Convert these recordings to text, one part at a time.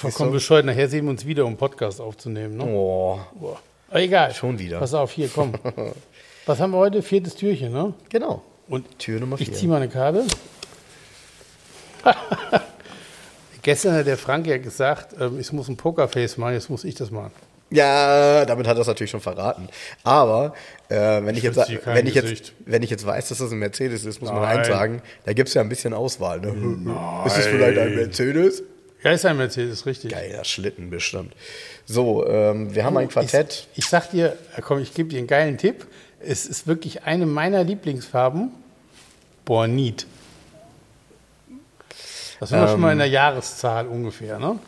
Vollkommen bescheuert. Nachher sehen wir uns wieder, um Podcast aufzunehmen. Ne? Oh. Aber egal. Schon wieder. Pass auf, hier, komm. Was haben wir heute? Viertes Türchen, ne? genau. Und Tür Nummer ich vier. ziehe mal eine Karte. Gestern hat der Frank ja gesagt, ähm, ich muss ein Pokerface machen, jetzt muss ich das machen. Ja, damit hat er es natürlich schon verraten. Aber äh, wenn, ich jetzt, dir kein wenn, ich jetzt, wenn ich jetzt weiß, dass das ein Mercedes ist, muss man Nein. eins sagen, da gibt es ja ein bisschen Auswahl. Ne? Ist es vielleicht ein Mercedes? Ja, ist ein Mercedes, richtig. Geiler Schlitten bestimmt. So, ähm, wir haben ein Quartett. Ich, ich sag dir, äh, komm, ich gebe dir einen geilen Tipp. Es ist wirklich eine meiner Lieblingsfarben. Bornit. Das sind wir schon mal in der Jahreszahl ungefähr, ne?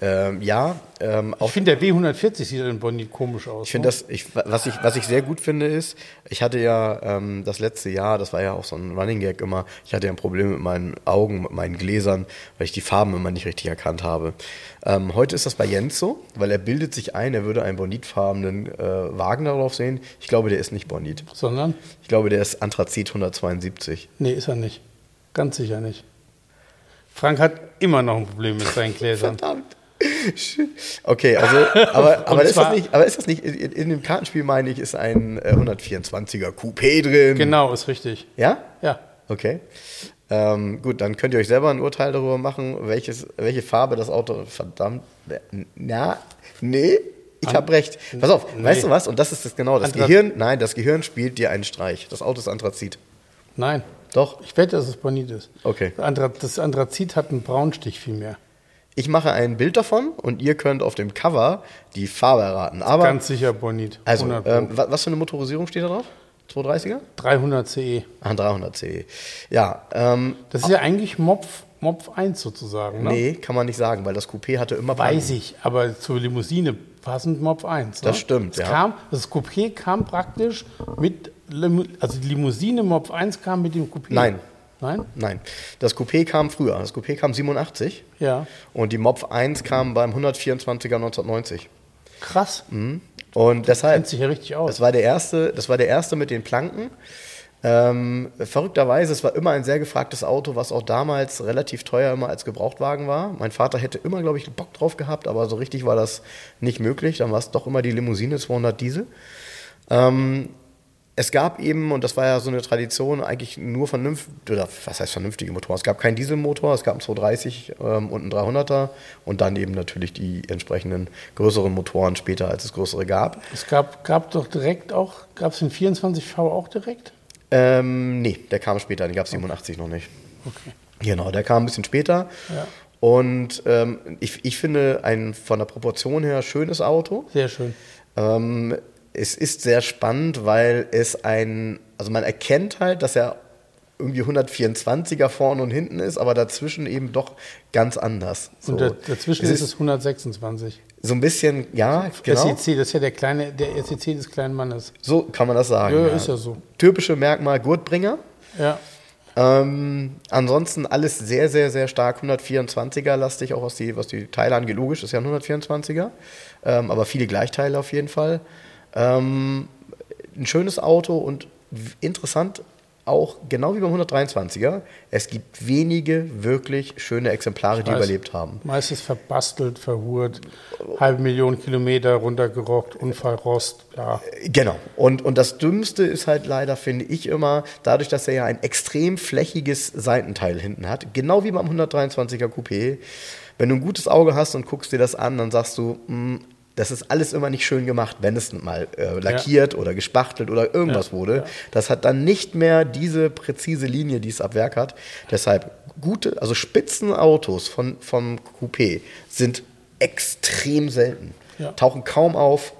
Ähm, ja, ähm, Ich finde, der W140 sieht in Bornit komisch aus. Ich finde das, ich, was, ich, was ich sehr gut finde, ist, ich hatte ja ähm, das letzte Jahr, das war ja auch so ein Running Gag immer, ich hatte ja ein Problem mit meinen Augen, mit meinen Gläsern, weil ich die Farben immer nicht richtig erkannt habe. Ähm, heute ist das bei Jens so, weil er bildet sich ein, er würde einen bonitfarbenen äh, Wagen darauf sehen. Ich glaube, der ist nicht Bonit. Sondern? Ich glaube, der ist Anthrazit 172. Nee, ist er nicht. Ganz sicher nicht. Frank hat immer noch ein Problem mit seinen Gläsern. Verdammt. Okay, also, aber, aber, ist, das nicht, aber ist das nicht, in, in dem Kartenspiel meine ich, ist ein äh, 124er Coupé drin. Genau, ist richtig. Ja? Ja. Okay. Ähm, gut, dann könnt ihr euch selber ein Urteil darüber machen, welches, welche Farbe das Auto verdammt. Na, nee, ich habe recht. Pass auf, Nee. weißt du was? Und das ist das genau. Das Anthra- Gehirn, nein, das Gehirn spielt dir einen Streich. Das Auto ist Anthrazit. Nein. Doch. Ich wette, dass es Bonit ist. Okay. Das Anthrazit hat einen Braunstich viel mehr. Ich mache ein Bild davon und ihr könnt auf dem Cover die Farbe erraten. Aber, Ganz sicher Bonit. also, 100 Pro. ähm, wa- was für eine Motorisierung steht da drauf? 230er? 300 CE. Ah, 300 CE. Ja, ähm, Das ist ja eigentlich Mopf, Mopf 1 sozusagen. Ne? nee, kann man nicht sagen, weil das Coupé hatte immer Weiß ich, aber zur Limousine passend Mopf 1. Ne? Das stimmt, es ja. Kam, das Coupé kam praktisch mit, also die Limousine Mopf 1 kam mit dem Coupé. Nein. Nein? Nein, das Coupé kam früher. Das Coupé kam 87 Ja. und die Mopf 1 kam beim 124er 1990. Krass. Und deshalb, Kennt sich ja richtig aus. das war der erste, das war der erste mit den Planken. Ähm, verrückterweise, es war immer ein sehr gefragtes Auto, was auch damals relativ teuer immer als Gebrauchtwagen war. Mein Vater hätte immer, glaube ich, Bock drauf gehabt, aber so richtig war das nicht möglich. Dann war es doch immer die Limousine 200 Diesel. Ähm, es gab eben, und das war ja so eine Tradition, eigentlich nur vernünftige, oder was heißt vernünftige Motoren? Es gab keinen Dieselmotor, es gab einen 230 ähm, und einen 300er und dann eben natürlich die entsprechenden größeren Motoren später, als es größere gab. Es gab, gab doch direkt auch, gab es den 24V auch direkt? Ähm, nee, der kam später, den gab es 87 noch nicht. Okay. Genau, der kam ein bisschen später. Ja. Und ähm, ich, ich finde ein von der Proportion her schönes Auto. Sehr schön. Ähm, es ist sehr spannend, weil es ein, also man erkennt halt, dass er irgendwie 124er vorne und hinten ist, aber dazwischen eben doch ganz anders. So. Und da, dazwischen es ist es 126. so ein bisschen, ja, genau. SEC, das ist ja der kleine, der SEC des kleinen Mannes. So kann man das sagen. Ja, ist ja so. Typische Merkmal Gurtbringer. Ja. Ähm, ansonsten alles sehr, sehr, sehr stark 124er lastig, auch was die, was die Teile angeht. Logisch ist ja ein 124er, ähm, aber viele Gleichteile auf jeden Fall. Ähm, ein schönes Auto und interessant auch, genau wie beim 123er, es gibt wenige wirklich schöne Exemplare, die überlebt haben. Meistens verbastelt, verhurt, halbe Million Kilometer runtergerockt, Unfallrost, bla. Genau. Und, und das Dümmste ist halt leider, finde ich immer, dadurch, dass er ja ein extrem flächiges Seitenteil hinten hat, genau wie beim 123er Coupé, wenn du ein gutes Auge hast und guckst dir das an, dann sagst du, "Hm, das ist alles immer nicht schön gemacht, wenn es mal äh, lackiert oder gespachtelt oder irgendwas Ja, wurde. ja. Das hat dann nicht mehr diese präzise Linie, die es ab Werk hat. Deshalb gute, also Spitzenautos von, vom Coupé sind extrem selten. Ja. Tauchen kaum auf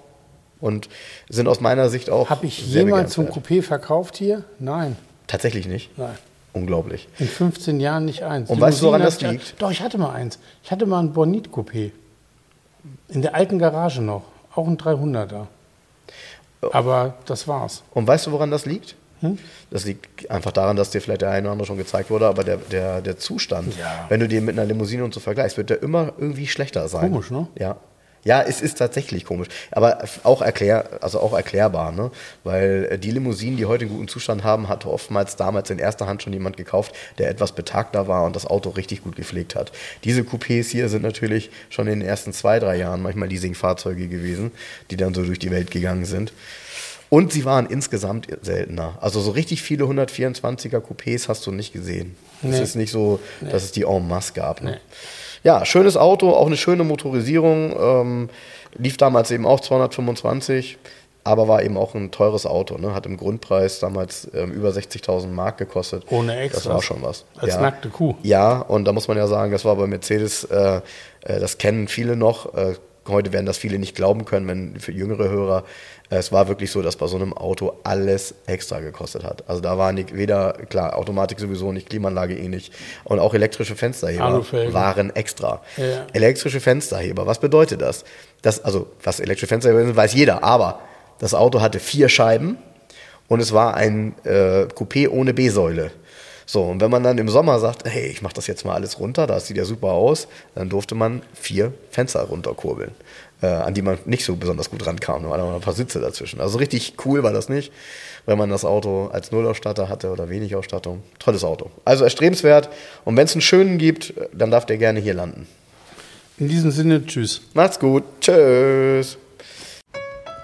und sind aus meiner Sicht auch. Habe ich jemals so ein begehrenswert. Coupé verkauft hier? Nein, Tatsächlich nicht. nein. Unglaublich. In 15 Jahren nicht eins. Und weißt du, woran das liegt? Doch, ich hatte mal eins. Ich hatte mal ein Bonit-Coupé. In der alten Garage noch. Auch ein 300er. Aber das war's. Und weißt du, woran das liegt? Das liegt einfach daran, dass dir vielleicht der eine oder andere schon gezeigt wurde, aber der, der, der Zustand, Ja. wenn du den mit einer Limousine und so vergleichst, wird der immer irgendwie schlechter sein. Komisch, ne? Ja. Ja, es ist tatsächlich komisch, aber auch, erklär, also auch erklärbar, ne? weil äh, die Limousinen, die heute einen guten Zustand haben, hatte oftmals damals in erster Hand schon jemand gekauft, der etwas betagter war und das Auto richtig gut gepflegt hat. Diese Coupés hier sind natürlich schon in den ersten zwei, drei Jahren manchmal Leasingfahrzeuge gewesen, die dann so durch die Welt gegangen sind. Und sie waren insgesamt seltener. Also so richtig viele 124er Coupés hast du nicht gesehen. Es Nee. ist nicht so, dass es die en masse gab. Ne? Ja, schönes Auto, auch eine schöne Motorisierung. Ähm, lief damals eben auch 225, aber war eben auch ein teures Auto. Ne? Hat im Grundpreis damals ähm, über 60.000 Mark gekostet. Ohne Extras. Das war schon was. Als ja. nackte Kuh. Ja, und da muss man ja sagen, das war bei Mercedes, äh, äh, das kennen viele noch. Äh, heute werden das viele nicht glauben können, wenn für jüngere Hörer. Es war wirklich so, dass bei so einem Auto alles extra gekostet hat. Also da war nicht, weder, klar, Automatik sowieso nicht, Klimaanlage eh nicht. Und auch elektrische Fensterheber Alufelgen. waren extra. Ja. Elektrische Fensterheber, was bedeutet das? das? Also, was elektrische Fensterheber sind, weiß jeder, aber das Auto hatte vier Scheiben und es war ein äh, Coupé ohne B-Säule. So, und wenn man dann im Sommer sagt, hey, ich mache das jetzt mal alles runter, das sieht ja super aus, dann durfte man vier Fenster runterkurbeln, äh, an die man nicht so besonders gut rankam. Da waren noch ein paar Sitze dazwischen. Also richtig cool war das nicht, wenn man das Auto als Nullausstatter hatte oder wenig Ausstattung. Tolles Auto. Also erstrebenswert. Und wenn es einen schönen gibt, dann darf der gerne hier landen. In diesem Sinne, tschüss. Macht's gut. Tschüss.